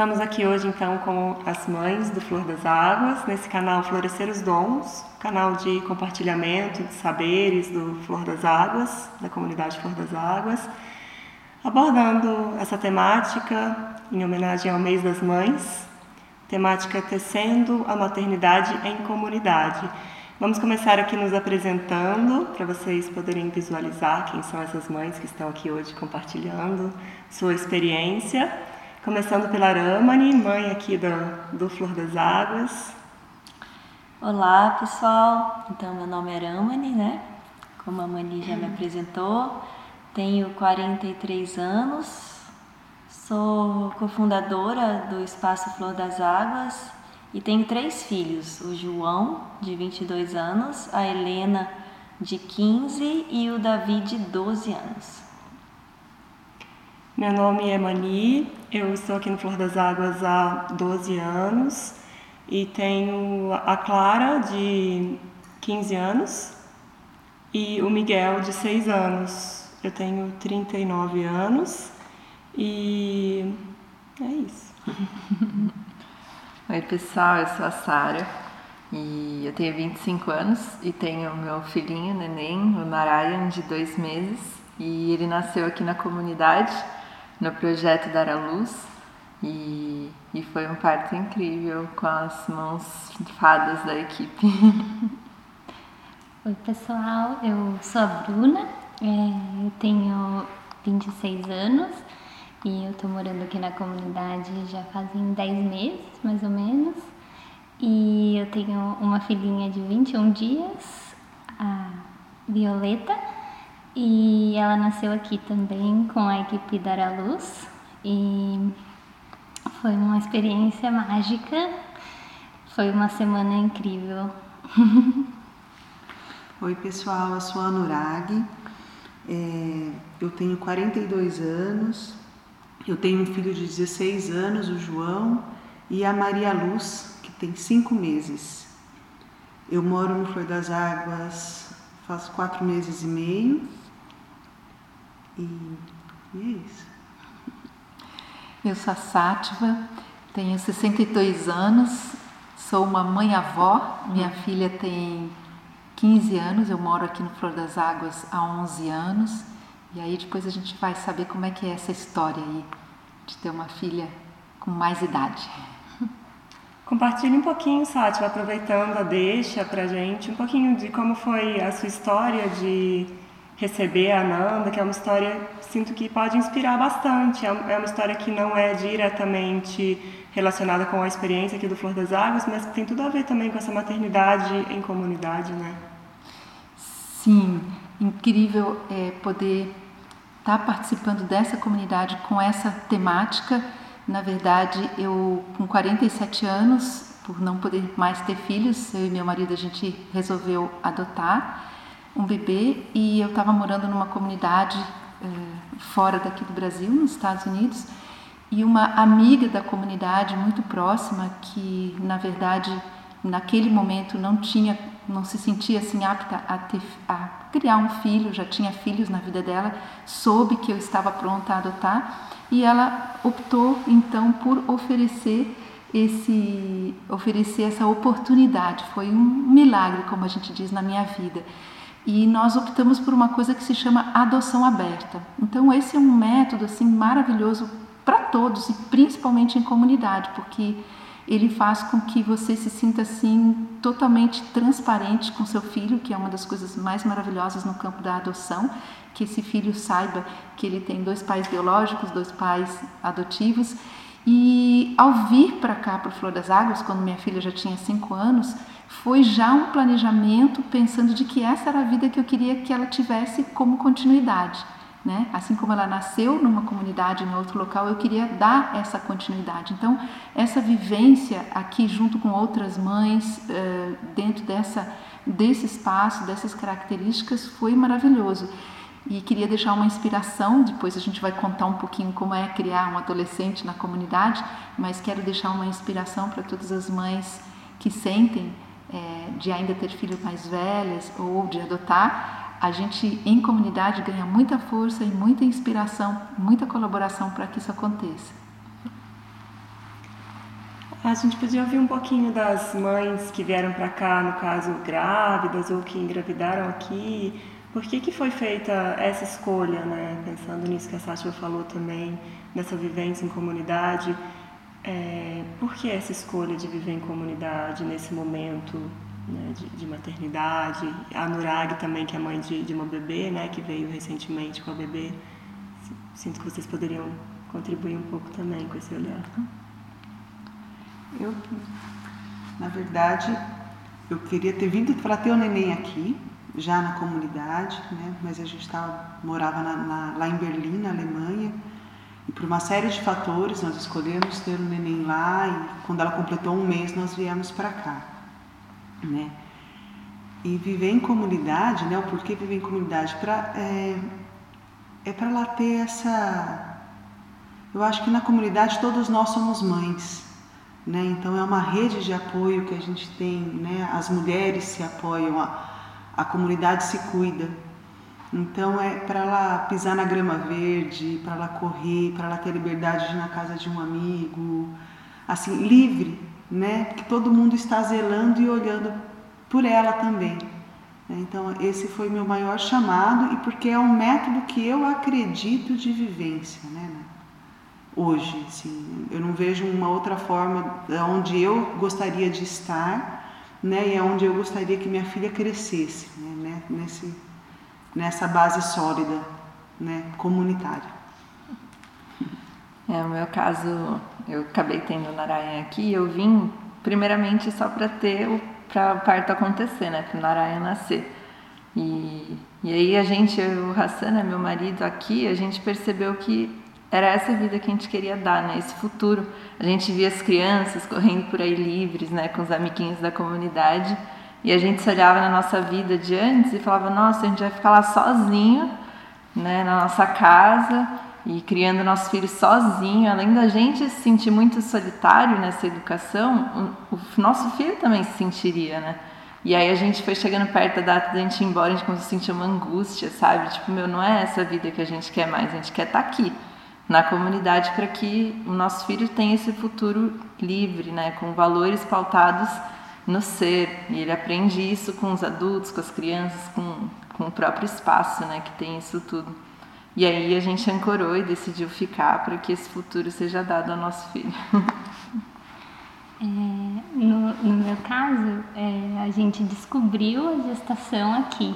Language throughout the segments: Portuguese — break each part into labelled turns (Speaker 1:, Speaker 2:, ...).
Speaker 1: Estamos aqui hoje então com as mães do Flor das Águas, nesse canal Florescer os Dons, canal de compartilhamento de saberes do Flor das Águas, da comunidade Flor das Águas, abordando essa temática em homenagem ao mês das mães, temática tecendo a maternidade em comunidade. Vamos começar aqui nos apresentando para vocês poderem visualizar quem são essas mães que estão aqui hoje compartilhando sua experiência. Começando pela Aramani, mãe aqui do, do Flor das Águas.
Speaker 2: Olá, pessoal. Então, meu nome é Aramani, né? Como a Mani já me apresentou, tenho 43 anos, sou cofundadora do Espaço Flor das Águas e tenho três filhos: o João, de 22 anos, a Helena, de 15 e o Davi, de 12 anos.
Speaker 1: Meu nome é Mani, eu estou aqui no Flor das Águas há 12 anos e tenho a Clara de 15 anos e o Miguel de 6 anos. Eu tenho 39 anos e é isso.
Speaker 3: Oi pessoal, eu sou a Sara e eu tenho 25 anos e tenho meu filhinho, neném, o Narayan, de dois meses e ele nasceu aqui na comunidade no projeto Dar à Luz e, e foi um parto incrível com as mãos fadas da equipe.
Speaker 4: Oi pessoal, eu sou a Bruna, é, eu tenho 26 anos e eu tô morando aqui na comunidade já fazem 10 meses, mais ou menos. E eu tenho uma filhinha de 21 dias, a Violeta, e ela nasceu aqui também com a equipe Dar à Luz. E foi uma experiência mágica, foi uma semana incrível.
Speaker 5: Oi pessoal, eu sou a Anurag, é, eu tenho 42 anos, eu tenho um filho de 16 anos, o João, e a Maria Luz, que tem 5 meses. Eu moro no Flor das Águas faz quatro meses e meio e, e é isso.
Speaker 3: Eu sou a Sátiva, tenho 62 anos, sou uma mãe-avó, minha filha tem 15 anos, eu moro aqui no Flor das Águas há 11 anos, e aí depois a gente vai saber como é que é essa história aí de ter uma filha com mais idade.
Speaker 1: Compartilhe um pouquinho, Sátiva, aproveitando a deixa pra gente, um pouquinho de como foi a sua história de receber a Ananda, que é uma história, sinto que pode inspirar bastante. É, é uma história que não é diretamente relacionada com a experiência aqui do Flor das Águas, mas que tem tudo a ver também com essa maternidade em comunidade, né?
Speaker 3: Sim, incrível é, poder estar tá participando dessa comunidade com essa temática. Na verdade, eu com 47 anos, por não poder mais ter filhos, eu e meu marido a gente resolveu adotar um bebê e eu estava morando numa comunidade uh, fora daqui do Brasil, nos Estados Unidos, e uma amiga da comunidade muito próxima que, na verdade, naquele momento não tinha, não se sentia assim apta a, ter, a criar um filho, já tinha filhos na vida dela, soube que eu estava pronta a adotar e ela optou então por oferecer esse oferecer essa oportunidade. Foi um milagre, como a gente diz na minha vida e nós optamos por uma coisa que se chama adoção aberta. Então esse é um método assim maravilhoso para todos e principalmente em comunidade, porque ele faz com que você se sinta assim totalmente transparente com seu filho, que é uma das coisas mais maravilhosas no campo da adoção, que esse filho saiba que ele tem dois pais biológicos, dois pais adotivos. E ao vir para cá, para o Flor das Águas, quando minha filha já tinha cinco anos, foi já um planejamento pensando de que essa era a vida que eu queria que ela tivesse como continuidade. Né? Assim como ela nasceu numa comunidade, em outro local, eu queria dar essa continuidade. Então, essa vivência aqui junto com outras mães, eh, dentro dessa, desse espaço, dessas características, foi maravilhoso. E queria deixar uma inspiração, depois a gente vai contar um pouquinho como é criar um adolescente na comunidade, mas quero deixar uma inspiração para todas as mães que sentem é, de ainda ter filhos mais velhos ou de adotar, a gente em comunidade ganha muita força e muita inspiração, muita colaboração para que isso aconteça.
Speaker 1: A gente podia ouvir um pouquinho das mães que vieram para cá, no caso grávidas ou que engravidaram aqui. Por que, que foi feita essa escolha, né? Pensando nisso que a Sátia falou também, nessa vivência em comunidade. É, por que essa escolha de viver em comunidade nesse momento né, de, de, maternidade? A Nurag também, que é mãe de, de uma bebê, né, que veio recentemente com a bebê. Sinto que vocês poderiam contribuir um pouco também com esse olhar.
Speaker 5: Eu, na verdade, eu queria ter vindo para ter o neném aqui, já na comunidade, né? mas a gente tava, morava na, na, lá em Berlim, na Alemanha, e por uma série de fatores nós escolhemos ter o neném lá e quando ela completou um mês nós viemos para cá. Né? E viver em comunidade, né? o porquê viver em comunidade? Pra, é é para lá ter essa. Eu acho que na comunidade todos nós somos mães. Né? Então é uma rede de apoio que a gente tem, né? as mulheres se apoiam, a, a comunidade se cuida. Então é para ela pisar na grama verde, para ela correr, para ela ter liberdade de ir na casa de um amigo, assim, livre, né? Que todo mundo está zelando e olhando por ela também. Então esse foi meu maior chamado e porque é um método que eu acredito de vivência, né? hoje. Assim, eu não vejo uma outra forma onde eu gostaria de estar né, e é onde eu gostaria que minha filha crescesse, né, né, nesse, nessa base sólida né, comunitária.
Speaker 6: É, no meu caso, eu acabei tendo Narayan aqui, eu vim primeiramente só para ter o para o parto acontecer, né, para o Narayan nascer. E, e aí a gente, o Hassan, né, meu marido aqui, a gente percebeu que era essa vida que a gente queria dar, né? Esse futuro. A gente via as crianças correndo por aí livres, né? Com os amiguinhos da comunidade. E a gente se olhava na nossa vida de antes e falava: Nossa, a gente vai ficar lá sozinho, né? Na nossa casa e criando nossos filhos sozinho. Além da gente se sentir muito solitário nessa educação, o, o nosso filho também se sentiria, né? E aí a gente foi chegando perto da data da gente ir embora, a gente começou a sentir uma angústia, sabe? Tipo, meu, não é essa vida que a gente quer mais, a gente quer estar tá aqui na comunidade para que o nosso filho tenha esse futuro livre, né, com valores pautados no ser. E ele aprende isso com os adultos, com as crianças, com, com o próprio espaço, né, que tem isso tudo. E aí a gente ancorou e decidiu ficar para que esse futuro seja dado ao nosso filho.
Speaker 4: É, no, no, meu caso, é, a gente descobriu a gestação aqui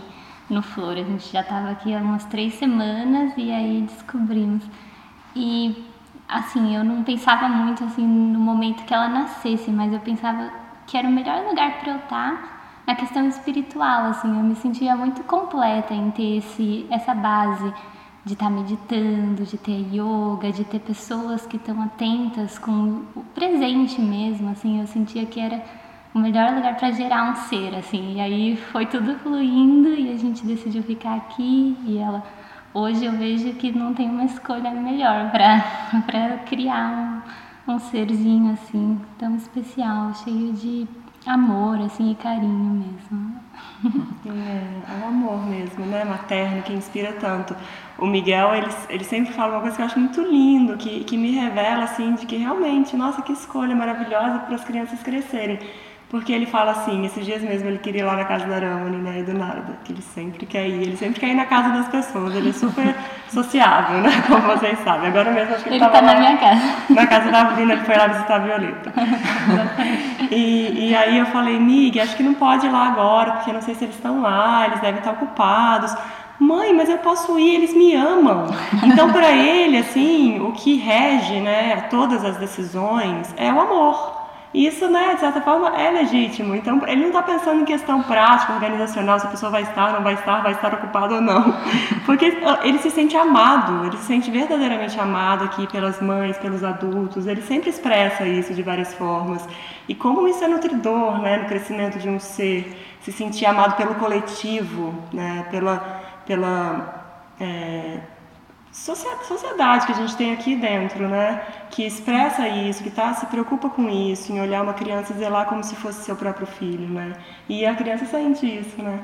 Speaker 4: no Flor. A gente já estava aqui há umas três semanas e aí descobrimos. E assim, eu não pensava muito assim no momento que ela nascesse, mas eu pensava que era o melhor lugar para eu estar na questão espiritual, assim, eu me sentia muito completa em ter esse essa base de estar meditando, de ter yoga, de ter pessoas que estão atentas com o presente mesmo, assim, eu sentia que era o melhor lugar para gerar um ser, assim. E aí foi tudo fluindo e a gente decidiu ficar aqui e ela hoje eu vejo que não tem uma escolha melhor para criar um, um serzinho assim tão especial, cheio de amor assim e carinho mesmo.
Speaker 1: É, é um amor mesmo, né, materno, que inspira tanto. O Miguel, ele, ele sempre fala uma coisa que eu acho muito lindo, que, que me revela, assim, de que realmente, nossa, que escolha maravilhosa para as crianças crescerem. Porque ele fala assim, esses dias mesmo ele queria ir lá na casa da Aramani, né, e do nada, que ele sempre quer ir, ele sempre quer ir na casa das pessoas, ele é super sociável, né, como vocês sabem. Agora mesmo acho que ele,
Speaker 4: ele tá na minha casa.
Speaker 1: Na casa da Bruna, ele foi lá visitar a Violeta. e, e aí eu falei, Mig, acho que não pode ir lá agora, porque não sei se eles estão lá, eles devem estar ocupados. Mãe, mas eu posso ir, eles me amam. Então, para ele, assim, o que rege, né, todas as decisões é o amor. Isso, né, de certa forma, é legítimo. Então, ele não está pensando em questão prática, organizacional, se a pessoa vai estar, não vai estar, vai estar ocupado ou não. Porque ele se sente amado, ele se sente verdadeiramente amado aqui pelas mães, pelos adultos. Ele sempre expressa isso de várias formas. E como isso é nutridor, né, no crescimento de um ser, se sentir amado pelo coletivo, né, pela, pela é, sociedade que a gente tem aqui dentro, né? Que expressa isso, que tá, se preocupa com isso, em olhar uma criança e zelar como se fosse seu próprio filho, né? E a criança sente isso, né?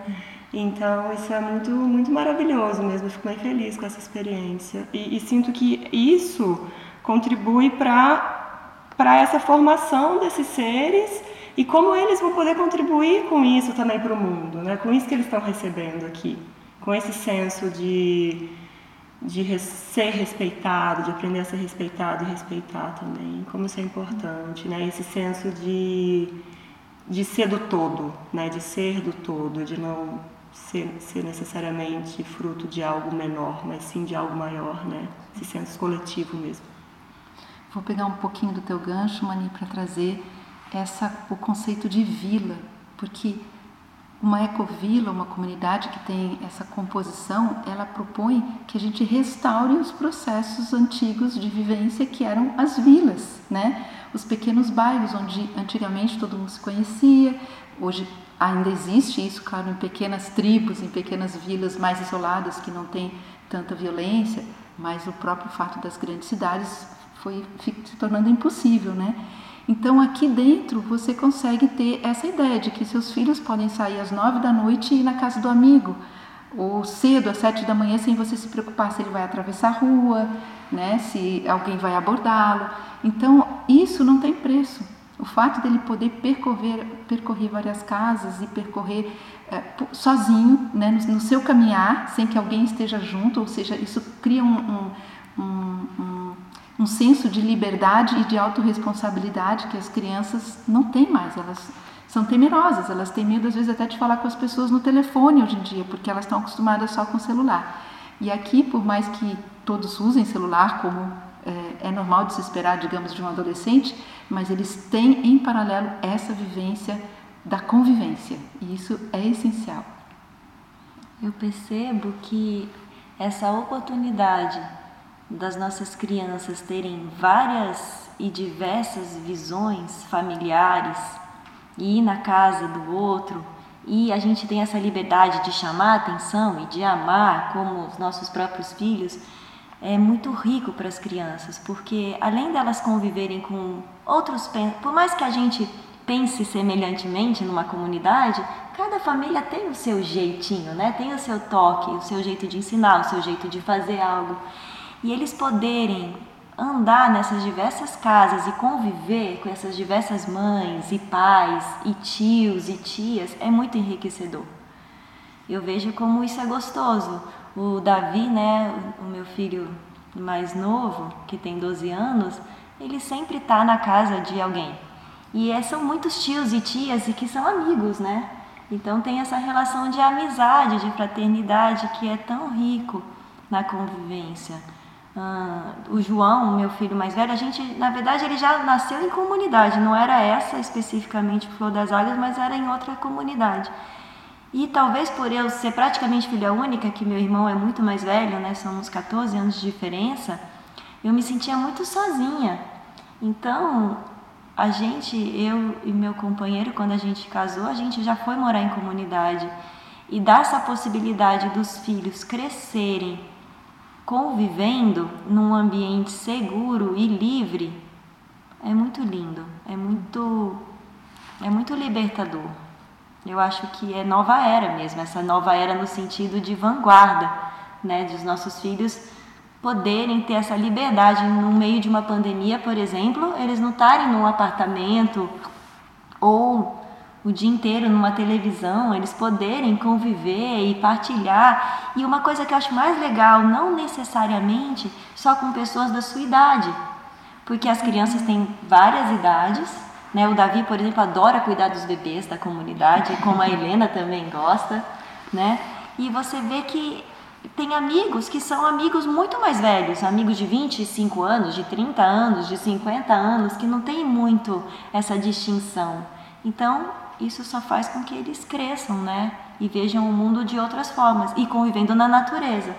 Speaker 1: Então isso é muito, muito maravilhoso mesmo. Eu fico bem feliz com essa experiência e, e sinto que isso contribui para essa formação desses seres e como eles vão poder contribuir com isso também para o mundo, né? com isso que eles estão recebendo aqui, com esse senso de, de ser respeitado, de aprender a ser respeitado e respeitar também, como isso é importante, né? esse senso de, de ser do todo, né? de ser do todo, de não ser, ser necessariamente fruto de algo menor, mas sim de algo maior, né? esse senso coletivo mesmo.
Speaker 3: Vou pegar um pouquinho do teu gancho, Mani, para trazer essa, o conceito de vila, porque uma ecovila, uma comunidade que tem essa composição, ela propõe que a gente restaure os processos antigos de vivência que eram as vilas, né? Os pequenos bairros onde antigamente todo mundo se conhecia, hoje ainda existe isso, claro, em pequenas tribos, em pequenas vilas mais isoladas que não tem tanta violência, mas o próprio fato das grandes cidades foi se tornando impossível, né? Então aqui dentro você consegue ter essa ideia de que seus filhos podem sair às nove da noite e ir na casa do amigo, ou cedo às sete da manhã sem você se preocupar se ele vai atravessar a rua, né? Se alguém vai abordá-lo. Então isso não tem preço. O fato dele poder percorrer, percorrer várias casas e percorrer é, sozinho, né, no, no, seu caminhar, sem que alguém esteja junto, ou seja, isso cria um, um, um um senso de liberdade e de autorresponsabilidade que as crianças não têm mais. Elas são temerosas, elas têm medo às vezes até de falar com as pessoas no telefone hoje em dia, porque elas estão acostumadas só com o celular. E aqui, por mais que todos usem celular, como é, é normal de se esperar, digamos, de um adolescente, mas eles têm em paralelo essa vivência da convivência, e isso é essencial.
Speaker 2: Eu percebo que essa oportunidade das nossas crianças terem várias e diversas visões familiares e ir na casa do outro e a gente tem essa liberdade de chamar atenção e de amar como os nossos próprios filhos é muito rico para as crianças porque além delas conviverem com outros por mais que a gente pense semelhantemente numa comunidade cada família tem o seu jeitinho né? Tem o seu toque o seu jeito de ensinar o seu jeito de fazer algo e eles poderem andar nessas diversas casas e conviver com essas diversas mães e pais e tios e tias é muito enriquecedor. Eu vejo como isso é gostoso. O Davi, né, o meu filho mais novo, que tem 12 anos, ele sempre está na casa de alguém. E é, são muitos tios e tias e que são amigos, né? Então tem essa relação de amizade, de fraternidade que é tão rico na convivência. Ah, o João, meu filho mais velho, a gente, na verdade, ele já nasceu em comunidade, não era essa especificamente Flor das Águas, mas era em outra comunidade. E talvez por eu ser praticamente filha única, que meu irmão é muito mais velho, né, uns 14 anos de diferença, eu me sentia muito sozinha. Então, a gente, eu e meu companheiro, quando a gente casou, a gente já foi morar em comunidade. E dá essa possibilidade dos filhos crescerem convivendo num ambiente seguro e livre é muito lindo, é muito é muito libertador. Eu acho que é nova era mesmo, essa nova era no sentido de vanguarda, né, dos nossos filhos poderem ter essa liberdade no meio de uma pandemia, por exemplo, eles não estarem num apartamento ou o dia inteiro numa televisão, eles poderem conviver e partilhar. E uma coisa que eu acho mais legal, não necessariamente só com pessoas da sua idade, porque as crianças têm várias idades. Né? O Davi, por exemplo, adora cuidar dos bebês da comunidade, como a Helena também gosta. Né? E você vê que tem amigos que são amigos muito mais velhos, amigos de 25 anos, de 30 anos, de 50 anos, que não tem muito essa distinção. Então, isso só faz com que eles cresçam, né? E vejam o mundo de outras formas e convivendo na natureza,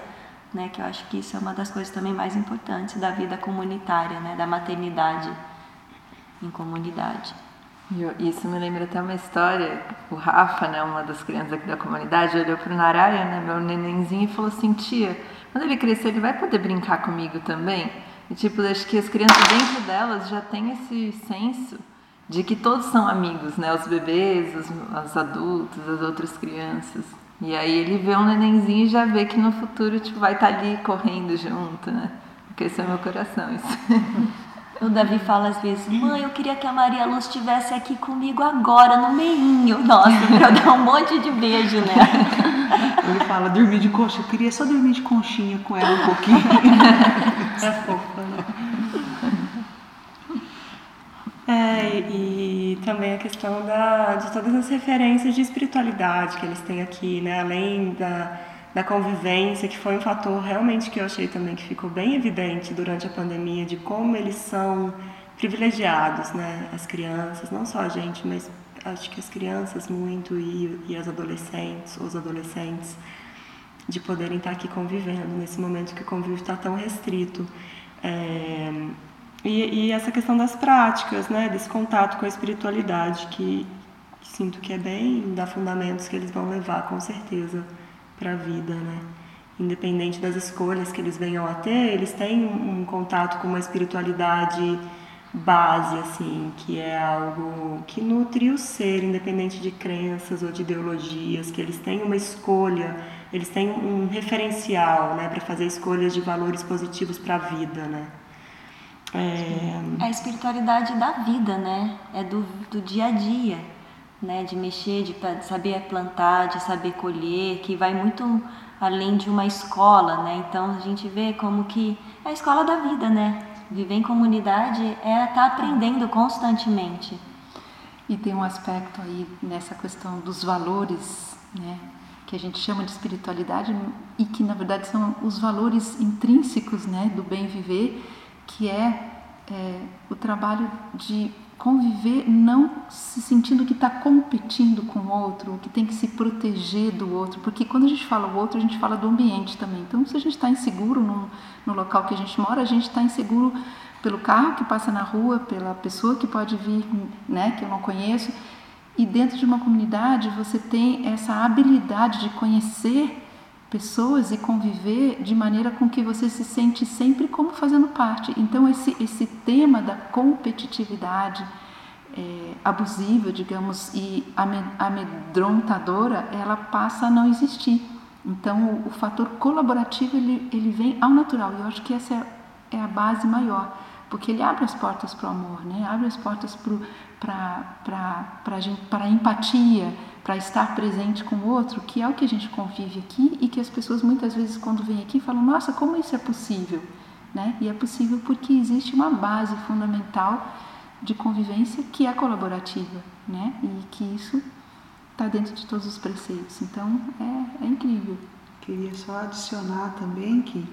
Speaker 2: né? Que eu acho que isso é uma das coisas também mais importantes da vida comunitária, né? Da maternidade em comunidade.
Speaker 6: Isso me lembra até uma história. O Rafa, né, uma das crianças aqui da comunidade, olhou para o Naraya, né, meu nenenzinho, e falou assim: Tia, quando ele crescer, ele vai poder brincar comigo também? E, tipo, acho que as crianças dentro delas já têm esse senso de que todos são amigos, né? Os bebês, os, os, adultos, as outras crianças. E aí ele vê um nenenzinho e já vê que no futuro tipo, vai estar tá ali correndo junto, né? Porque esse é meu coração, isso.
Speaker 2: O Davi fala às vezes, mãe, eu queria que a Maria Luz estivesse aqui comigo agora, no meinho. Nossa, pra eu dar um monte de beijo nela.
Speaker 5: Ele fala, dormir de coxa. Eu queria só dormir de conchinha com ela um pouquinho.
Speaker 1: É fofa, né? É, e também a questão da, de todas as referências de espiritualidade que eles têm aqui, né? Além da, da convivência, que foi um fator realmente que eu achei também que ficou bem evidente durante a pandemia, de como eles são privilegiados, né? As crianças, não só a gente, mas acho que as crianças muito e, e as adolescentes, os adolescentes, de poderem estar aqui convivendo nesse momento que o convívio está tão restrito. É, e, e, essa questão das práticas, né, desse contato com a espiritualidade, que, sinto que é bem dar fundamentos que eles vão levar com certeza para a vida, né? Independente das escolhas que eles venham a ter, eles têm um, um contato com uma espiritualidade base, assim, que é algo que nutre o ser, independente de crenças ou de ideologias, que eles têm uma escolha, eles têm um referencial, né, para fazer escolhas de valores positivos para a vida, né?
Speaker 2: É... A espiritualidade da vida, né? É do, do dia a dia, né? De mexer, de saber plantar, de saber colher, que vai muito além de uma escola, né? Então a gente vê como que é a escola da vida, né? Viver em comunidade é estar tá aprendendo constantemente.
Speaker 3: E tem um aspecto aí nessa questão dos valores, né? Que a gente chama de espiritualidade e que na verdade são os valores intrínsecos, né? Do bem viver que é, é o trabalho de conviver não se sentindo que está competindo com o outro, que tem que se proteger do outro, porque quando a gente fala o outro, a gente fala do ambiente também. Então, se a gente está inseguro no, no local que a gente mora, a gente está inseguro pelo carro que passa na rua, pela pessoa que pode vir, né, que eu não conheço. E dentro de uma comunidade, você tem essa habilidade de conhecer pessoas e conviver de maneira com que você se sente sempre como fazendo parte. Então esse esse tema da competitividade é, abusiva, digamos, e amedrontadora, ela passa a não existir. Então o, o fator colaborativo ele, ele vem ao natural. E eu acho que essa é, é a base maior, porque ele abre as portas para o amor, né? Abre as portas para para empatia para estar presente com o outro, que é o que a gente convive aqui e que as pessoas muitas vezes quando vêm aqui falam: "Nossa, como isso é possível?", né? E é possível porque existe uma base fundamental de convivência que é colaborativa, né? E que isso está dentro de todos os preceitos. Então, é, é incrível.
Speaker 5: Queria só adicionar também que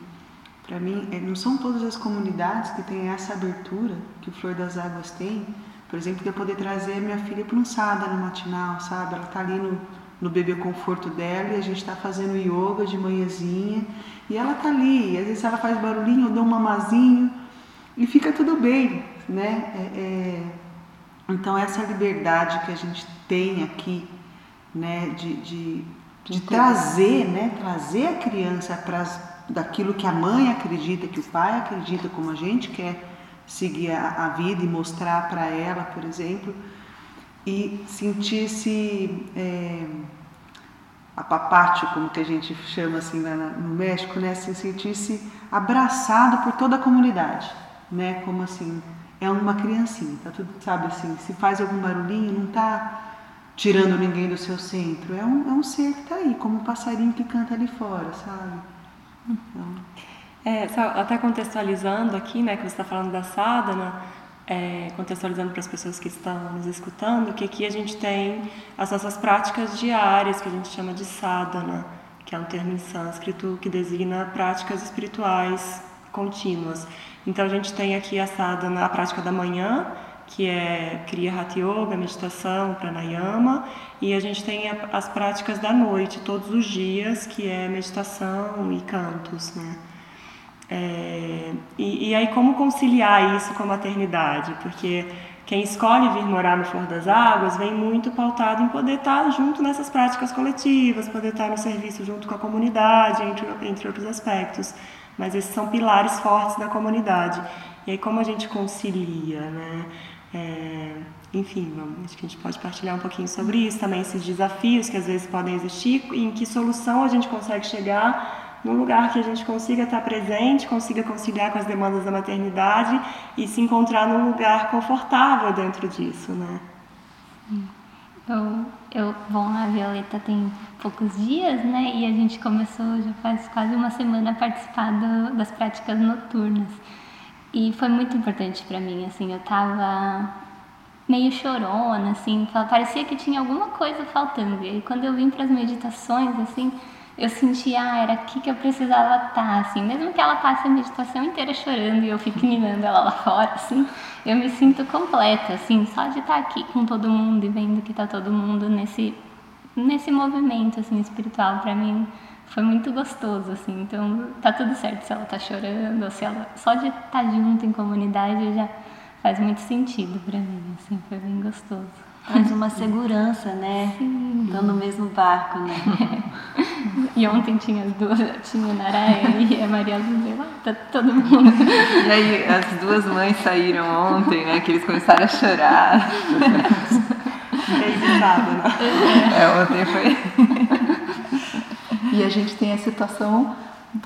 Speaker 5: para mim, é, não são todas as comunidades que têm essa abertura que o Flor das Águas tem, por exemplo, de eu poder trazer minha filha para um sada no matinal, sabe? Ela está ali no, no bebê conforto dela e a gente está fazendo yoga de manhãzinha e ela está ali. Às vezes ela faz barulhinho, eu dou um mamazinho e fica tudo bem, né? É, é... Então essa liberdade que a gente tem aqui, né? De, de, de trazer, né? Trazer a criança para daquilo que a mãe acredita, que o pai acredita, como a gente quer seguir a, a vida e mostrar para ela, por exemplo, e sentir-se é, apapático, como que a gente chama assim lá no México, né? Se sentir-se abraçado por toda a comunidade, né? Como assim, é uma criancinha, tá tudo, sabe assim, se faz algum barulhinho, não tá tirando ninguém do seu centro, é um, é um ser que tá aí, como um passarinho que canta ali fora, sabe? Então,
Speaker 1: é, até contextualizando aqui, né, que você está falando da sadhana, é, contextualizando para as pessoas que estão nos escutando, que aqui a gente tem as nossas práticas diárias, que a gente chama de sadhana, que é um termo em sânscrito que designa práticas espirituais contínuas. Então a gente tem aqui a sadhana, a prática da manhã, que é Kriya Hatha Yoga, meditação, pranayama, e a gente tem as práticas da noite, todos os dias, que é meditação e cantos, né? É, e, e, aí como conciliar isso com a maternidade? Porque quem escolhe vir morar no Flor das Águas vem muito pautado em poder estar junto nessas práticas coletivas, poder estar no serviço junto com a comunidade, entre, entre outros aspectos. Mas esses são pilares fortes da comunidade. E aí como a gente concilia, né? É, enfim, acho que a gente pode partilhar um pouquinho sobre isso também, esses desafios que às vezes podem existir e em que solução a gente consegue chegar num lugar que a gente consiga estar presente, consiga conciliar com as demandas da maternidade e se encontrar num lugar confortável dentro disso, né?
Speaker 4: Eu, eu, bom, a Violeta tem poucos dias, né? E a gente começou já faz quase uma semana a participar do, das práticas noturnas. E foi muito importante para mim, assim, eu tava meio chorona, assim, parecia que tinha alguma coisa faltando. E quando eu vim para as meditações, assim, eu sentia, ah, era aqui que eu precisava estar, assim, mesmo que ela passe a meditação inteira chorando e eu fique mirando ela lá fora, assim, eu me sinto completa, assim, só de estar aqui com todo mundo e vendo que está todo mundo nesse, nesse movimento, assim, espiritual, para mim foi muito gostoso, assim, então tá tudo certo se ela tá chorando, ou se ela, só de estar junto em comunidade já faz muito sentido para mim, assim, foi bem gostoso.
Speaker 2: Traz uma segurança, né? Sim. Estão no mesmo barco, né?
Speaker 4: e ontem tinha as duas, tinha a Naraia e a Maria Lúcia lá, tá todo mundo.
Speaker 6: E aí as duas mães saíram ontem, né? Que eles começaram a chorar.
Speaker 1: É,
Speaker 6: ontem foi.
Speaker 3: E a gente tem a situação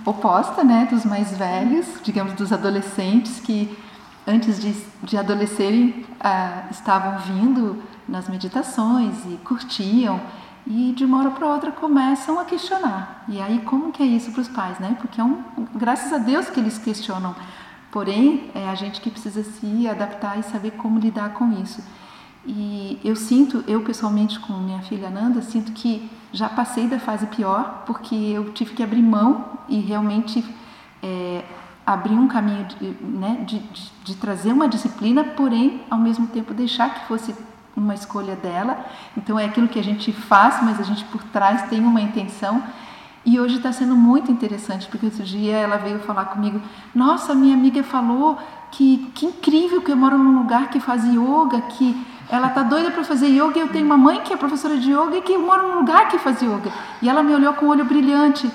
Speaker 3: oposta, né? Dos mais velhos, digamos, dos adolescentes que antes de, de adolescerem ah, estavam vindo nas meditações e curtiam e de uma hora para outra começam a questionar. E aí como que é isso para os pais, né? Porque é um, graças a Deus que eles questionam. Porém, é a gente que precisa se adaptar e saber como lidar com isso. E eu sinto, eu pessoalmente com minha filha Nanda, sinto que já passei da fase pior, porque eu tive que abrir mão e realmente é, abrir um caminho de, né, de, de, de trazer uma disciplina, porém, ao mesmo tempo, deixar que fosse uma escolha dela. Então é aquilo que a gente faz, mas a gente por trás tem uma intenção. E hoje está sendo muito interessante, porque outro dia ela veio falar comigo: Nossa, minha amiga falou que, que incrível que eu moro num lugar que faz yoga, que ela tá doida para fazer yoga e eu tenho uma mãe que é professora de yoga e que eu moro num lugar que faz yoga. E ela me olhou com o olho brilhante.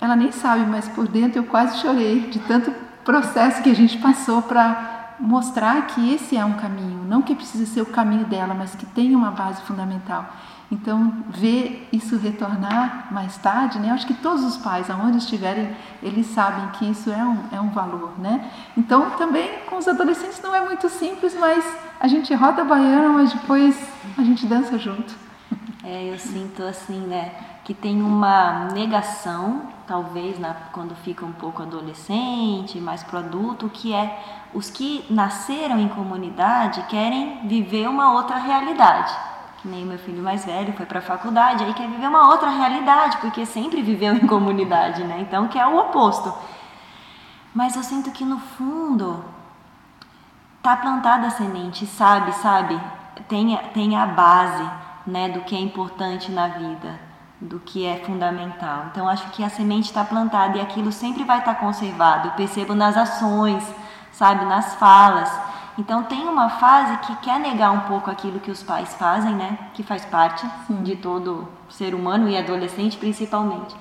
Speaker 3: Ela nem sabe, mas por dentro eu quase chorei de tanto processo que a gente passou para mostrar que esse é um caminho, não que precisa ser o caminho dela, mas que tem uma base fundamental. Então, ver isso retornar mais tarde, né? Acho que todos os pais, aonde estiverem, eles sabem que isso é um, é um valor, né? Então, também com os adolescentes não é muito simples, mas a gente roda a baiana, mas depois a gente dança junto.
Speaker 2: É, eu sinto assim, né? Que tem uma negação, talvez, na, quando fica um pouco adolescente, mais pro adulto, que é os que nasceram em comunidade querem viver uma outra realidade. Que nem meu filho mais velho foi para a faculdade, aí quer viver uma outra realidade, porque sempre viveu em comunidade, né? Então que é o oposto. Mas eu sinto que no fundo tá plantada a semente, sabe, sabe? Tem, tem a base, né, do que é importante na vida, do que é fundamental. Então acho que a semente está plantada e aquilo sempre vai estar tá conservado. Eu percebo nas ações, sabe, nas falas. Então tem uma fase que quer negar um pouco aquilo que os pais fazem, né? Que faz parte Sim. de todo ser humano e adolescente principalmente.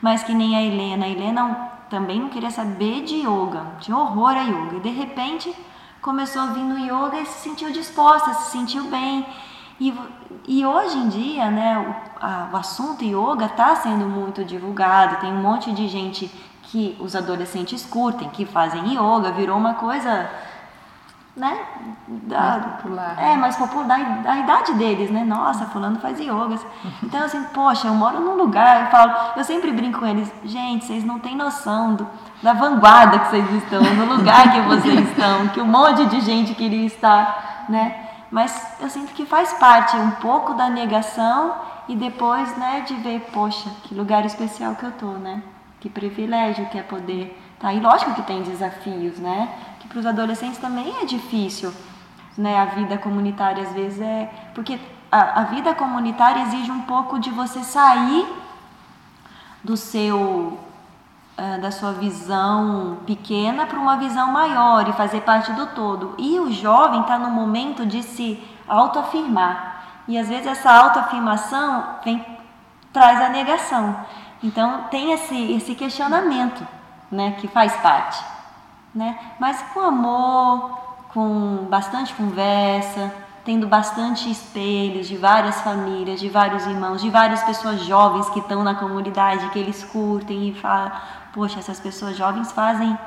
Speaker 2: Mas que nem a Helena. A Helena também não queria saber de yoga, tinha horror a yoga. E de repente começou a vir no yoga e se sentiu disposta, se sentiu bem. E, e hoje em dia, né, o, a, o assunto yoga está sendo muito divulgado, tem um monte de gente que os adolescentes curtem, que fazem yoga, virou uma coisa né? Da,
Speaker 3: mais popular.
Speaker 2: É, né? mais popular, da, da, idade deles, né? Nossa, fulano faz yoga. Então, assim, poxa, eu moro num lugar, eu falo, eu sempre brinco com eles, gente, vocês não têm noção do, da vanguarda que vocês estão, no lugar que vocês estão, que um monte de gente queria estar, né? Mas eu sinto que faz parte um pouco da negação e depois, né, de ver, poxa, que lugar especial que eu tô, né? Que privilégio que é poder tá E lógico que tem desafios, né? Que para os adolescentes também é difícil, né? A vida comunitária às vezes é porque a, a vida comunitária exige um pouco de você sair do seu uh, da sua visão pequena para uma visão maior e fazer parte do todo. E o jovem está no momento de se autoafirmar. E às vezes essa autoafirmação vem traz a negação. Então tem esse, esse questionamento, né, que faz parte, né? Mas com amor, com bastante conversa, tendo bastante espelhos de várias famílias, de vários irmãos, de várias pessoas jovens que estão na comunidade, que eles curtem e falam, poxa, essas pessoas jovens fazem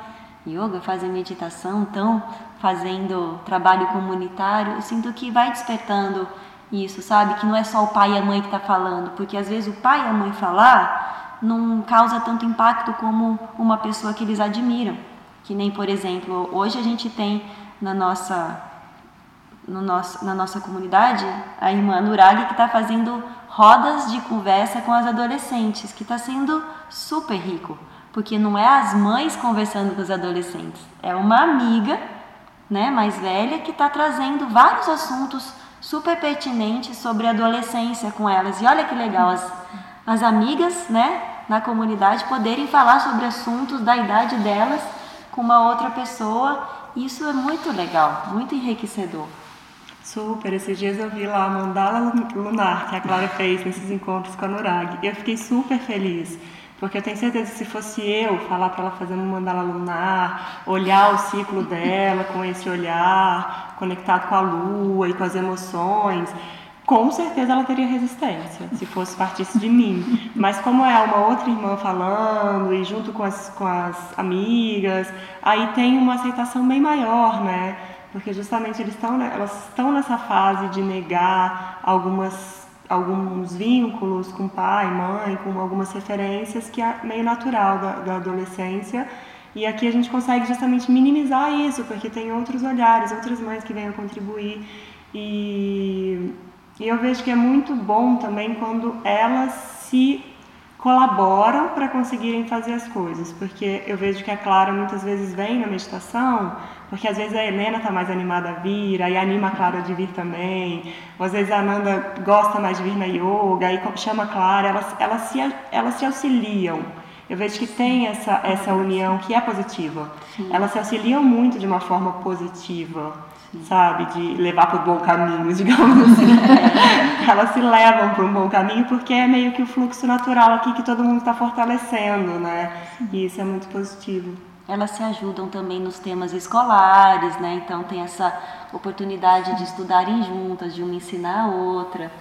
Speaker 2: yoga, fazem meditação, estão fazendo trabalho comunitário, eu sinto que vai despertando isso, sabe? Que não é só o pai e a mãe que está falando, porque às vezes o pai e a mãe falar não causa tanto impacto como uma pessoa que eles admiram. Que nem, por exemplo, hoje a gente tem na nossa, no nosso, na nossa comunidade a irmã Nurali que está fazendo rodas de conversa com as adolescentes, que está sendo super rico, porque não é as mães conversando com os adolescentes, é uma amiga né, mais velha que está trazendo vários assuntos super pertinentes sobre a adolescência com elas. E olha que legal, as, as amigas né, na comunidade poderem falar sobre assuntos da idade delas com uma outra pessoa. Isso é muito legal, muito enriquecedor.
Speaker 1: Super, esses dias eu vi lá a mandala lunar que a Clara fez nesses encontros com a Nurag. Eu fiquei super feliz porque eu tenho certeza que se fosse eu falar para ela fazer um mandala lunar, olhar o ciclo dela com esse olhar, conectado com a lua e com as emoções, com certeza ela teria resistência, se fosse partisse de mim. Mas como é uma outra irmã falando e junto com as, com as amigas, aí tem uma aceitação bem maior, né? Porque justamente eles estão, elas estão nessa fase de negar algumas alguns vínculos com pai, mãe, com algumas referências que é meio natural da, da adolescência. E aqui a gente consegue justamente minimizar isso, porque tem outros olhares, outras mães que venham contribuir. E, e eu vejo que é muito bom também quando elas se colaboram para conseguirem fazer as coisas, porque eu vejo que a Clara muitas vezes vem na meditação porque às vezes a Helena está mais animada a vir, aí anima a Clara de vir também. Ou às vezes a Ananda gosta mais de vir na yoga, aí chama a Clara, elas, elas, se, elas se auxiliam. Eu vejo que tem essa, essa união que é positiva. Sim. Elas se auxiliam muito de uma forma positiva. Sabe? De levar para o bom caminho, digamos assim. elas se levam para um bom caminho porque é meio que o fluxo natural aqui que todo mundo está fortalecendo, né? E isso é muito positivo
Speaker 2: elas se ajudam também nos temas escolares, né? Então tem essa oportunidade de estudarem juntas, de uma ensinar a outra.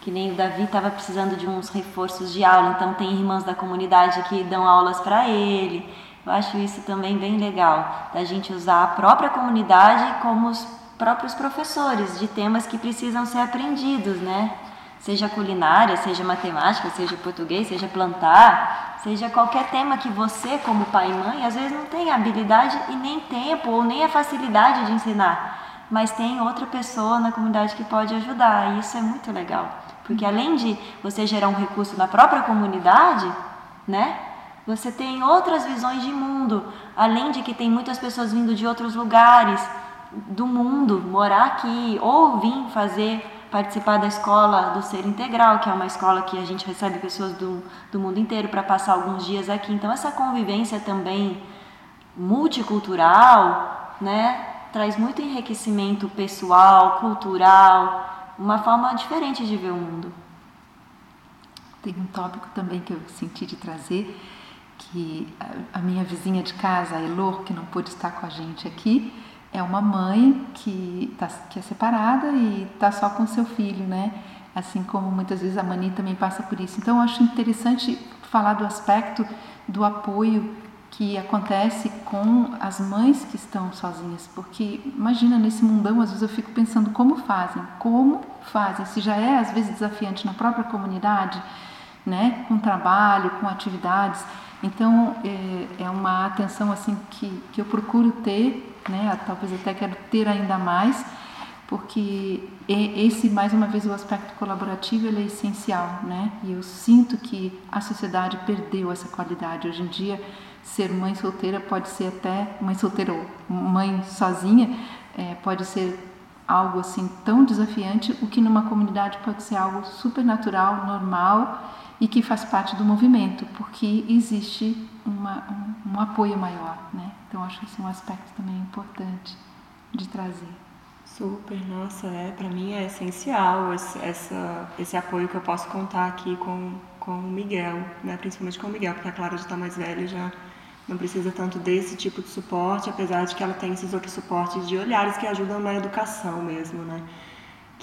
Speaker 2: Que nem o Davi estava precisando de uns reforços de aula, então tem irmãs da comunidade que dão aulas para ele. Eu acho isso também bem legal, da gente usar a própria comunidade como os próprios professores de temas que precisam ser aprendidos, né? Seja culinária, seja matemática, seja português, seja plantar, seja qualquer tema que você, como pai e mãe, às vezes não tem habilidade e nem tempo ou nem a facilidade de ensinar, mas tem outra pessoa na comunidade que pode ajudar, e isso é muito legal, porque além de você gerar um recurso na própria comunidade, né? Você tem outras visões de mundo, além de que tem muitas pessoas vindo de outros lugares do mundo morar aqui ou vir fazer participar da escola do Ser Integral, que é uma escola que a gente recebe pessoas do, do mundo inteiro para passar alguns dias aqui. Então, essa convivência também multicultural, né, traz muito enriquecimento pessoal, cultural, uma forma diferente de ver o mundo.
Speaker 3: Tem um tópico também que eu senti de trazer, que a minha vizinha de casa, a Elor, que não pôde estar com a gente aqui, é uma mãe que, tá, que é separada e está só com seu filho, né? Assim como muitas vezes a Mani também passa por isso. Então, eu acho interessante falar do aspecto do apoio que acontece com as mães que estão sozinhas, porque imagina nesse mundão, às vezes eu fico pensando como fazem, como fazem, se já é às vezes desafiante na própria comunidade, né, com trabalho, com atividades, então é, é uma atenção assim que, que eu procuro ter né? Talvez até quero ter ainda mais, porque esse, mais uma vez, o aspecto colaborativo ele é essencial, né? E eu sinto que a sociedade perdeu essa qualidade. Hoje em dia, ser mãe solteira pode ser até mãe solteira ou mãe sozinha é, pode ser algo assim tão desafiante, o que numa comunidade pode ser algo super natural, normal e que faz parte do movimento, porque existe uma, um, um apoio maior, né? Então acho esse um aspecto também importante de trazer.
Speaker 1: Super, nossa, é para mim é essencial esse, essa, esse apoio que eu posso contar aqui com, com o Miguel, né? principalmente com o Miguel, porque a Clara já está mais velha já não precisa tanto desse tipo de suporte, apesar de que ela tem esses outros suportes de olhares que ajudam na educação mesmo, né?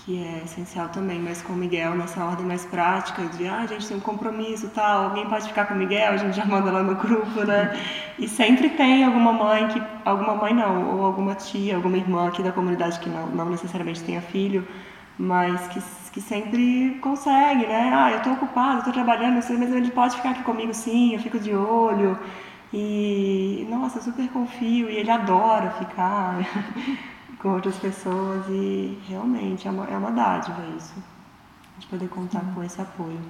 Speaker 1: Que é essencial também, mas com o Miguel nessa ordem mais prática de ah, a gente tem um compromisso tal, alguém pode ficar com o Miguel, a gente já manda lá no grupo, né? E sempre tem alguma mãe que, alguma mãe não, ou alguma tia, alguma irmã aqui da comunidade que não, não necessariamente tenha filho, mas que, que sempre consegue, né? Ah, eu estou ocupado, estou trabalhando, mas ele pode ficar aqui comigo sim, eu fico de olho. E, nossa, eu super confio e ele adora ficar. com outras pessoas e realmente é uma, é uma dádiva isso, de poder contar com esse apoio.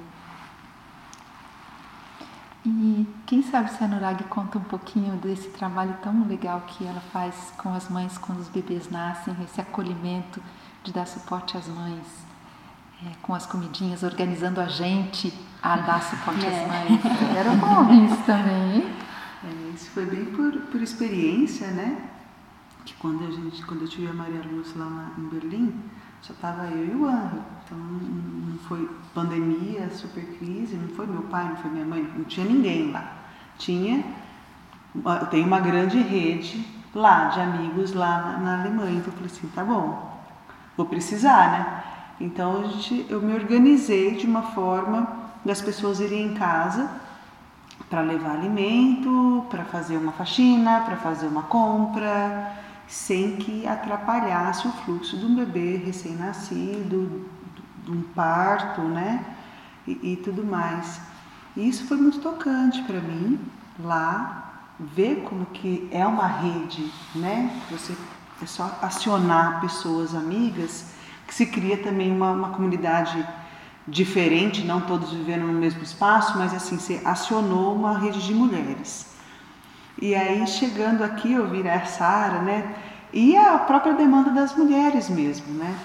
Speaker 3: E quem sabe se a Nurag conta um pouquinho desse trabalho tão legal que ela faz com as mães quando os bebês nascem, esse acolhimento de dar suporte às mães, é, com as comidinhas, organizando a gente a dar suporte é. às mães. Era bom isso também, hein?
Speaker 5: É, isso foi bem por, por experiência, né? Que quando a gente, quando eu tive a Maria Lúcia lá em Berlim, só tava eu e o Anjo. Então não foi pandemia, super crise, não foi meu pai, não foi minha mãe, não tinha ninguém lá. Tinha, tenho uma grande rede lá de amigos lá na, na Alemanha. Então eu falei assim, tá bom, vou precisar, né? Então a gente, eu me organizei de uma forma das pessoas irem em casa para levar alimento, para fazer uma faxina, para fazer uma compra, sem que atrapalhasse o fluxo de um bebê recém-nascido, de um parto, né? E, e, tudo mais. E isso foi muito tocante para mim lá, ver como que é uma rede, né? Você é só acionar pessoas amigas, que se cria também uma, uma comunidade diferente, não todos vivendo no mesmo espaço, mas assim, você acionou uma rede de mulheres. E aí, chegando aqui, eu vi a Sara, né? E a própria demanda das mulheres mesmo, né?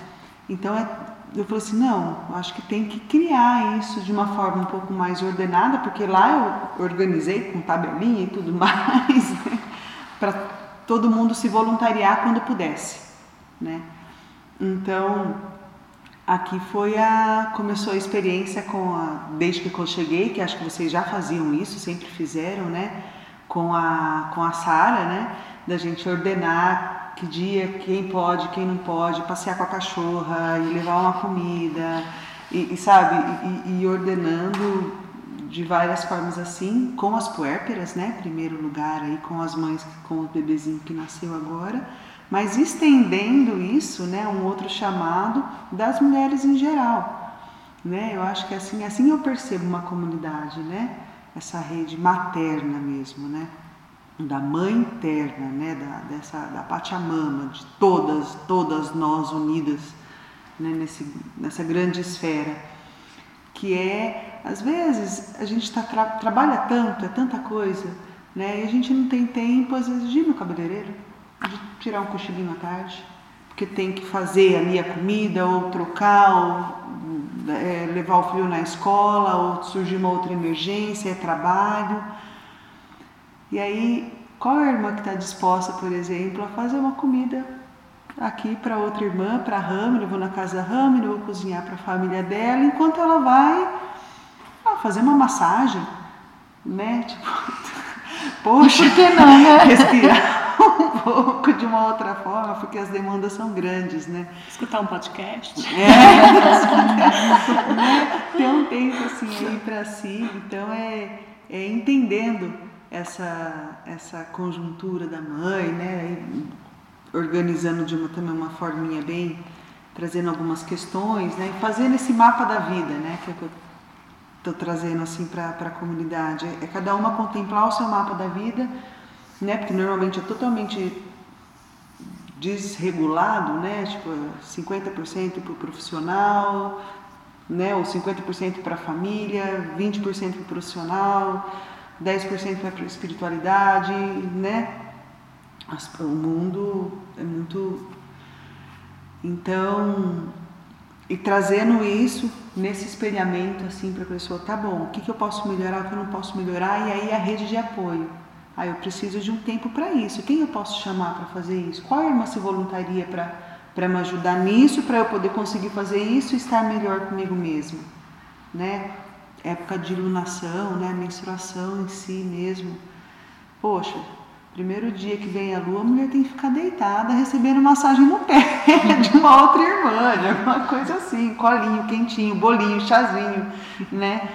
Speaker 5: Então, é, eu falei assim, não, acho que tem que criar isso de uma forma um pouco mais ordenada, porque lá eu organizei com tabelinha e tudo mais, né? para todo mundo se voluntariar quando pudesse, né? Então, aqui foi a começou a experiência com a desde que eu cheguei, que acho que vocês já faziam isso, sempre fizeram, né? Com a, com a Sara, né? Da gente ordenar que dia, quem pode, quem não pode, passear com a cachorra e levar uma comida, e, e sabe, e, e, ordenando de várias formas assim, com as puérperas, né? Primeiro lugar aí com as mães, com o bebezinho que nasceu agora, mas estendendo isso, né? Um outro chamado das mulheres em geral, né? Eu acho que assim, assim eu percebo uma comunidade, né? Essa rede materna mesmo, né? Da mãe terna, né? Da, dessa, da Pachamama, de todas, todas nós unidas né? Nesse, nessa grande esfera. Que é, às vezes, a gente tá, tra trabalha tanto, é tanta coisa, né? E a gente não tem tempo, às vezes, de ir no cabeleireiro, de tirar um cochilinho à tarde, porque tem que fazer ali a comida, ou trocar, ou é, levar o filho na escola ou surgir uma outra emergência, é trabalho. E aí, qual é a irmã que está disposta, por exemplo, a fazer uma comida aqui para outra irmã, para a Rami, eu vou na casa da Rami, eu vou cozinhar para a família dela, enquanto ela vai ah, fazer uma massagem, né? Tipo, poxa,
Speaker 3: por que não, né?
Speaker 5: Respirar um pouco de uma outra forma, porque as demandas são grandes, né?
Speaker 1: Escutar um podcast.
Speaker 5: É, né? ter um tempo assim aí para si, então é, é entendendo essa, essa conjuntura da mãe, né? E organizando de uma, também uma forminha bem, trazendo algumas questões, né? E fazendo esse mapa da vida, né? Que é eu estou trazendo assim para a comunidade. É cada uma contemplar o seu mapa da vida né? Porque normalmente é totalmente desregulado, né? Tipo, 50% para o profissional, né? Ou 50% para a família, 20% para o profissional, 10% para a espiritualidade, né? O mundo é muito. Então, e trazendo isso nesse espelhamento assim para a pessoa, tá bom, o que, que eu posso melhorar, o que eu não posso melhorar, e aí a rede de apoio. Ah, eu preciso de um tempo para isso. Quem eu posso chamar para fazer isso? Qual irmã se voluntaria para me ajudar nisso, para eu poder conseguir fazer isso e estar melhor comigo mesma? Né? Época de iluminação, né? menstruação em si mesmo. Poxa, Primeiro dia que vem a lua, a mulher tem que ficar deitada, recebendo massagem no pé de uma outra irmã, de alguma coisa assim, colinho, quentinho, bolinho, chazinho, né?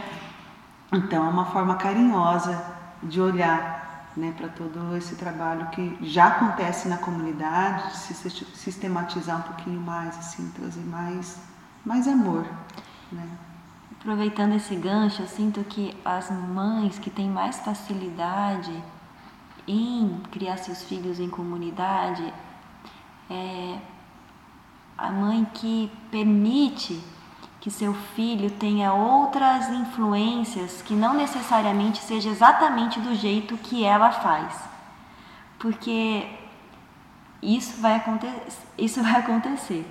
Speaker 5: Então é uma forma carinhosa de olhar né, para todo esse trabalho que já acontece na comunidade, de se sistematizar um pouquinho mais, assim, trazer mais, mais amor. Né?
Speaker 2: Aproveitando esse gancho, eu sinto que as mães que têm mais facilidade em criar seus filhos em comunidade é a mãe que permite que seu filho tenha outras influências que não necessariamente seja exatamente do jeito que ela faz. Porque isso vai acontecer, isso vai acontecer.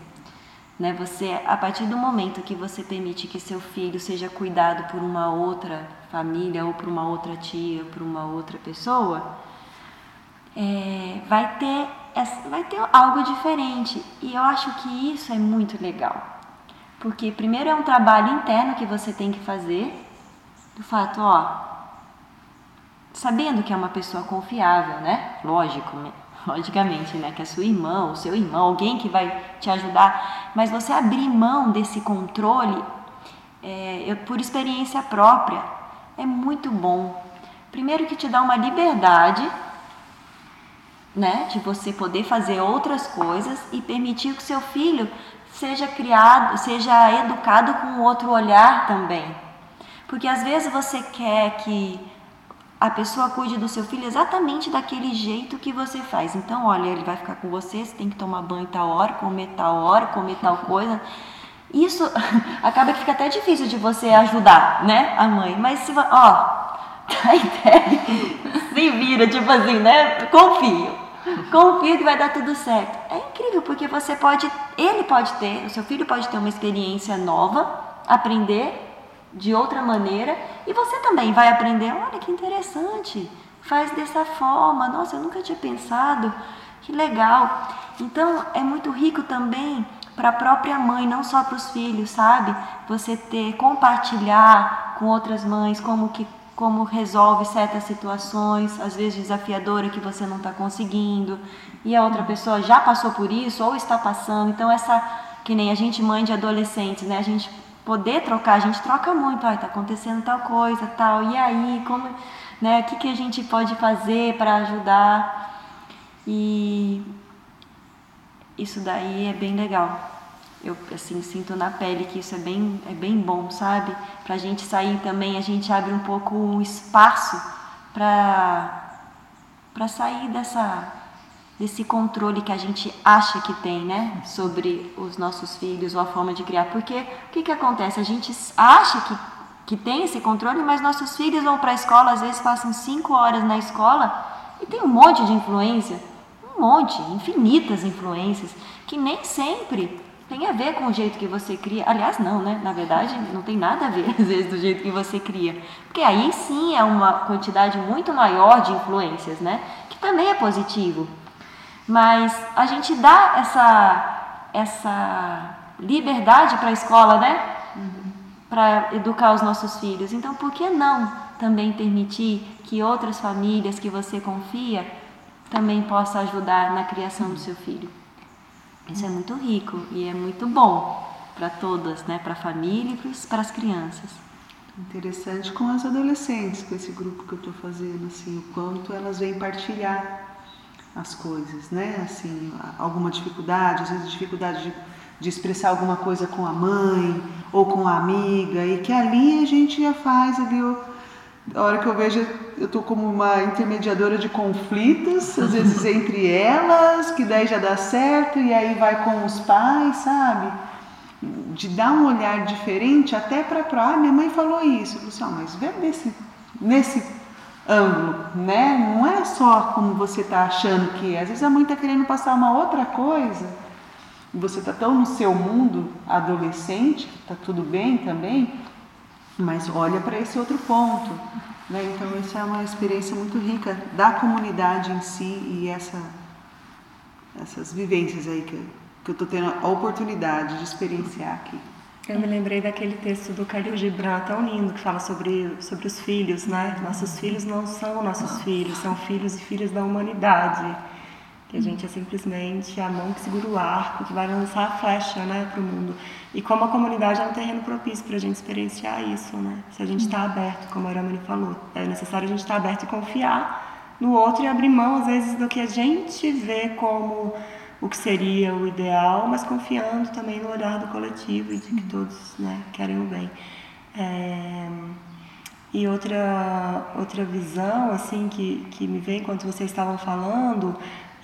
Speaker 2: Né? Você, a partir do momento que você permite que seu filho seja cuidado por uma outra família ou por uma outra tia, por uma outra pessoa, é, vai ter vai ter algo diferente e eu acho que isso é muito legal porque primeiro é um trabalho interno que você tem que fazer, do fato, ó, sabendo que é uma pessoa confiável, né? Lógico, logicamente, né? Que é sua irmã, o seu irmão, alguém que vai te ajudar, mas você abrir mão desse controle, é, eu, por experiência própria, é muito bom. Primeiro que te dá uma liberdade, né? De você poder fazer outras coisas e permitir que seu filho seja criado, seja educado com outro olhar também. Porque às vezes você quer que a pessoa cuide do seu filho exatamente daquele jeito que você faz. Então, olha, ele vai ficar com você, você tem que tomar banho tal hora, comer tal hora, comer tal coisa. Isso acaba que fica até difícil de você ajudar, né, a mãe. Mas se, ó, a ideia se vira, tipo assim, né? Confio. Confia que vai dar tudo certo. É incrível porque você pode, ele pode ter, o seu filho pode ter uma experiência nova, aprender de outra maneira e você também vai aprender. Olha que interessante, faz dessa forma. Nossa, eu nunca tinha pensado. Que legal. Então é muito rico também para a própria mãe, não só para os filhos, sabe? Você ter compartilhar com outras mães como que como resolve certas situações, às vezes desafiadora que você não está conseguindo, e a outra pessoa já passou por isso ou está passando. Então essa que nem a gente mãe de adolescentes, né? A gente poder trocar, a gente troca muito, ai, tá acontecendo tal coisa, tal. E aí, como, né, o que que a gente pode fazer para ajudar? E isso daí é bem legal eu assim sinto na pele que isso é bem é bem bom sabe? Para a gente sair também a gente abre um pouco um espaço para para sair dessa desse controle que a gente acha que tem né? Sobre os nossos filhos ou a forma de criar. Porque o que que acontece? A gente acha que que tem esse controle mas nossos filhos vão para a escola às vezes passam cinco horas na escola e tem um monte de influência um monte infinitas influências que nem sempre tem a ver com o jeito que você cria. Aliás, não, né? Na verdade, não tem nada a ver, às vezes, do jeito que você cria. Porque aí sim é uma quantidade muito maior de influências, né? Que também é positivo. Mas a gente dá essa, essa liberdade para a escola, né? Uhum. Para educar os nossos filhos. Então, por que não também permitir que outras famílias que você confia também possam ajudar na criação do seu filho? Isso é muito rico e é muito bom para todas, né? Para a família e para as crianças.
Speaker 5: Interessante com as adolescentes, com esse grupo que eu estou fazendo, assim, o quanto elas vêm partilhar as coisas, né? Assim, alguma dificuldade, às vezes dificuldade de, de expressar alguma coisa com a mãe ou com a amiga, e que ali a gente já faz ali o a hora que eu vejo, eu estou como uma intermediadora de conflitos, às vezes entre elas, que daí já dá certo, e aí vai com os pais, sabe? De dar um olhar diferente até para ah, minha mãe falou isso. Eu falei assim, ah, mas vê nesse, nesse ângulo, né? Não é só como você está achando que é. Às vezes a mãe está querendo passar uma outra coisa, você está tão no seu mundo adolescente, que está tudo bem também, mas olha para esse outro ponto. Né? Então, isso é uma experiência muito rica da comunidade em si e essa, essas vivências aí que, que eu estou tendo a oportunidade de experienciar aqui.
Speaker 1: Eu me lembrei daquele texto do Khalil Gibran tão lindo que fala sobre, sobre os filhos, né? Nossos filhos não são nossos filhos, são filhos e filhas da humanidade. Que a gente é simplesmente a mão que segura o arco, que vai lançar a flecha né, para o mundo. E como a comunidade é um terreno propício para a gente experienciar isso, né? Se a gente está aberto, como a Aramani falou, é necessário a gente estar tá aberto e confiar no outro e abrir mão, às vezes, do que a gente vê como o que seria o ideal, mas confiando também no olhar do coletivo e de que todos né, querem o bem. É... E outra, outra visão assim que, que me veio enquanto vocês estavam falando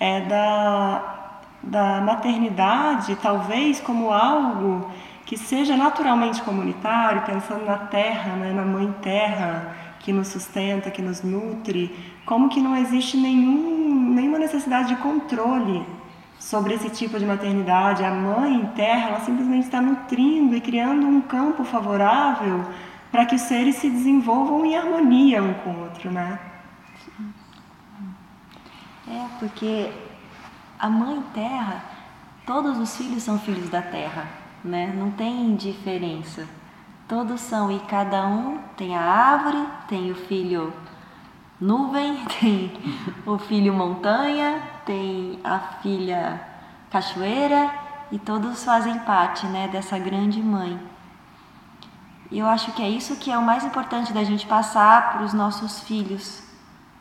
Speaker 1: é da, da maternidade, talvez como algo que seja naturalmente comunitário, pensando na terra, né, na mãe terra que nos sustenta, que nos nutre, como que não existe nenhum, nenhuma necessidade de controle sobre esse tipo de maternidade. A mãe terra, ela simplesmente está nutrindo e criando um campo favorável para que os seres se desenvolvam em harmonia um com o outro, né?
Speaker 2: É, porque a mãe terra, todos os filhos são filhos da terra, né? Não tem diferença. Todos são e cada um tem a árvore, tem o filho nuvem, tem o filho montanha, tem a filha cachoeira e todos fazem parte, né, dessa grande mãe. E eu acho que é isso que é o mais importante da gente passar para os nossos filhos,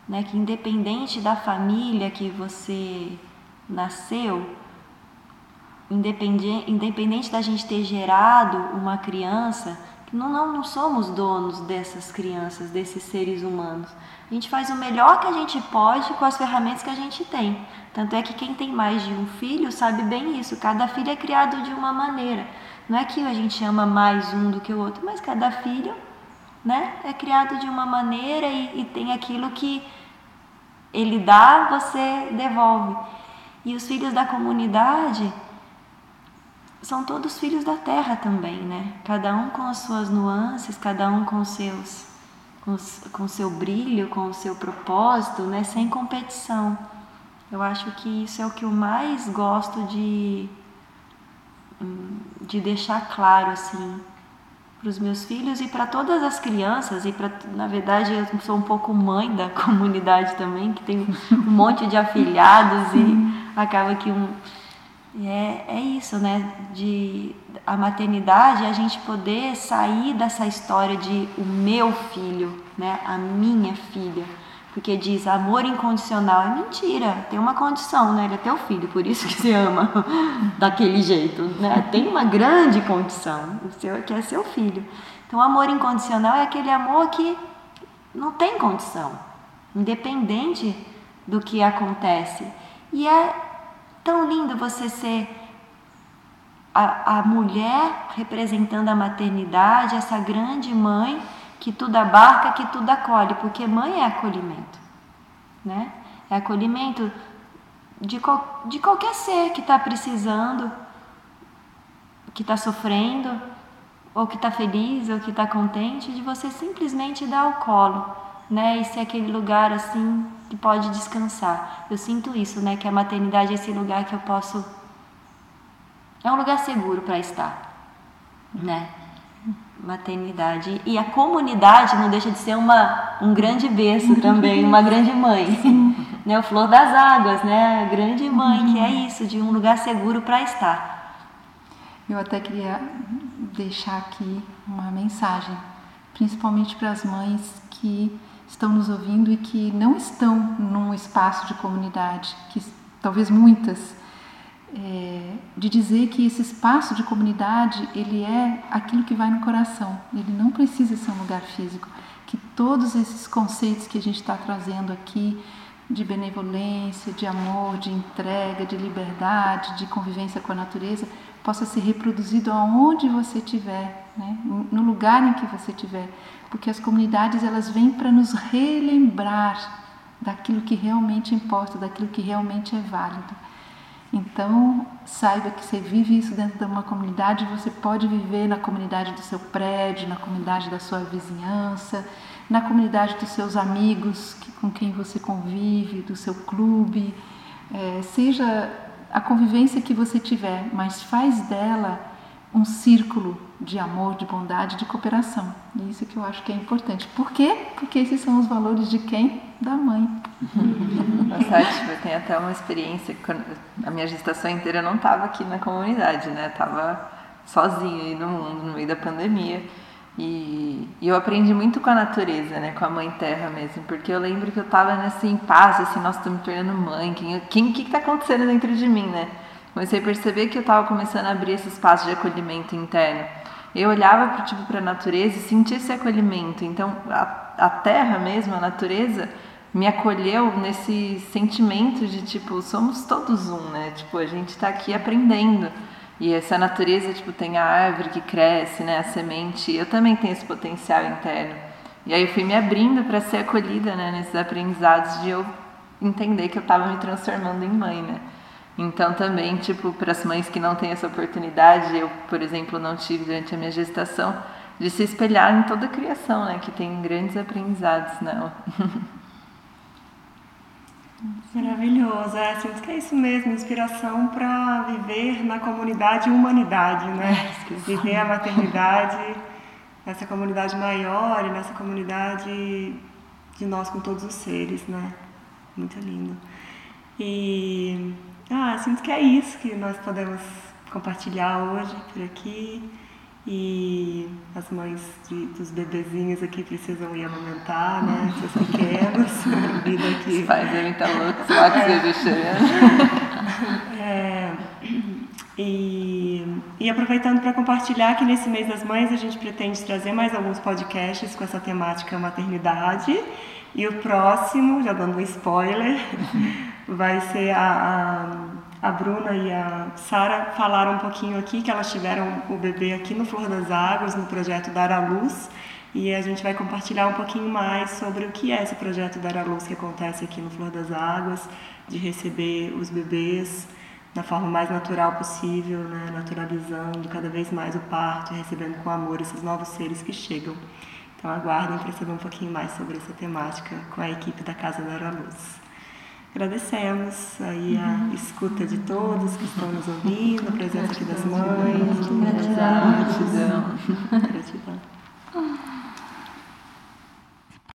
Speaker 2: né, que independente da família que você nasceu, independente, independente da gente ter gerado uma criança, não, não, não somos donos dessas crianças, desses seres humanos. A gente faz o melhor que a gente pode com as ferramentas que a gente tem. Tanto é que quem tem mais de um filho sabe bem isso. Cada filho é criado de uma maneira. Não é que a gente ama mais um do que o outro, mas cada filho né, é criado de uma maneira e, e tem aquilo que ele dá, você devolve. E os filhos da comunidade são todos filhos da terra também, né? Cada um com as suas nuances, cada um com seus com o seu brilho, com o seu propósito, né? Sem competição. Eu acho que isso é o que eu mais gosto de de deixar claro assim para os meus filhos e para todas as crianças e para na verdade eu sou um pouco mãe da comunidade também que tem um monte de afilhados e acaba que um é, é isso, né? De a maternidade, a gente poder sair dessa história de o meu filho, né? A minha filha. Porque diz amor incondicional é mentira, tem uma condição, né? Ele é teu filho, por isso que se ama daquele jeito, né? Tem uma grande condição, o seu que é seu filho. Então, amor incondicional é aquele amor que não tem condição, independente do que acontece. E é Tão lindo você ser a, a mulher representando a maternidade, essa grande mãe que tudo abarca, que tudo acolhe, porque mãe é acolhimento, né? É acolhimento de, qual, de qualquer ser que está precisando, que está sofrendo, ou que está feliz, ou que está contente, de você simplesmente dar o colo, né? E ser aquele lugar assim que pode descansar. Eu sinto isso, né? Que a maternidade é esse lugar que eu posso. É um lugar seguro para estar, né? Maternidade. E a comunidade não deixa de ser uma, um grande berço também, uma grande mãe. Né? O Flor das Águas, né? A grande mãe, que é isso, de um lugar seguro para estar.
Speaker 3: Eu até queria deixar aqui uma mensagem, principalmente para as mães que estão nos ouvindo e que não estão num espaço de comunidade, que talvez muitas, é, de dizer que esse espaço de comunidade ele é aquilo que vai no coração, ele não precisa ser um lugar físico, que todos esses conceitos que a gente está trazendo aqui de benevolência, de amor, de entrega, de liberdade, de convivência com a natureza, possa ser reproduzido aonde você estiver, né? no lugar em que você estiver, porque as comunidades elas vêm para nos relembrar daquilo que realmente importa, daquilo que realmente é válido. Então, saiba que você vive isso dentro de uma comunidade, você pode viver na comunidade do seu prédio, na comunidade da sua vizinhança, na comunidade dos seus amigos que, com quem você convive, do seu clube, é, seja a convivência que você tiver, mas faz dela um círculo de amor, de bondade, de cooperação. E isso que eu acho que é importante. Por quê? Porque esses são os valores de quem? Da mãe.
Speaker 6: Nossa, eu tenho até uma experiência, a minha gestação inteira eu não estava aqui na comunidade, né? Tava sozinha aí no mundo, no meio da pandemia. E, e, eu aprendi muito com a natureza, né? Com a mãe terra mesmo. Porque eu lembro que eu estava nesse impasse, assim, nossa, tô me tornando mãe. Quem, quem, que, que tá acontecendo dentro de mim, né? Comecei a perceber que eu estava começando a abrir esse espaço de acolhimento interno. Eu olhava para tipo, a natureza e sentia esse acolhimento. Então, a, a terra mesmo, a natureza, me acolheu nesse sentimento de tipo, somos todos um, né? Tipo, a gente está aqui aprendendo. E essa natureza, tipo, tem a árvore que cresce, né? A semente. Eu também tenho esse potencial interno. E aí eu fui me abrindo para ser acolhida, né? Nesses aprendizados de eu entender que eu estava me transformando em mãe, né? Então também, tipo, para as mães que não têm essa oportunidade, eu, por exemplo, não tive durante a minha gestação, de se espelhar em toda a criação, né? Que tem grandes aprendizados nela.
Speaker 1: Maravilhoso, é, sinto que é isso mesmo, inspiração para viver na comunidade humanidade, né? É, viver a maternidade nessa comunidade maior e nessa comunidade de nós com todos os seres, né? Muito lindo. E ah, sinto que é isso que nós podemos compartilhar hoje por aqui. E as mães de, dos bebezinhos aqui precisam ir amamentar, né? Seus pequenos. vida aqui.
Speaker 6: Os pais devem estar loucos lá com
Speaker 1: é.
Speaker 6: bebê
Speaker 1: É, e, e aproveitando para compartilhar que nesse mês das mães a gente pretende trazer mais alguns podcasts com essa temática maternidade. E o próximo, já dando um spoiler, vai ser a, a, a Bruna e a Sara falaram um pouquinho aqui que elas tiveram o bebê aqui no Flor das Águas, no projeto Dar à Luz. E a gente vai compartilhar um pouquinho mais sobre o que é esse projeto Dar à Luz que acontece aqui no Flor das Águas, de receber os bebês da forma mais natural possível, né? naturalizando cada vez mais o parto, recebendo com amor esses novos seres que chegam. Então aguardem para saber um pouquinho mais sobre essa temática com a equipe da Casa da Luz. Agradecemos aí a uhum. escuta de todos que estão nos ouvindo, a presença aqui das mães.
Speaker 6: Gratidão. Gratidão.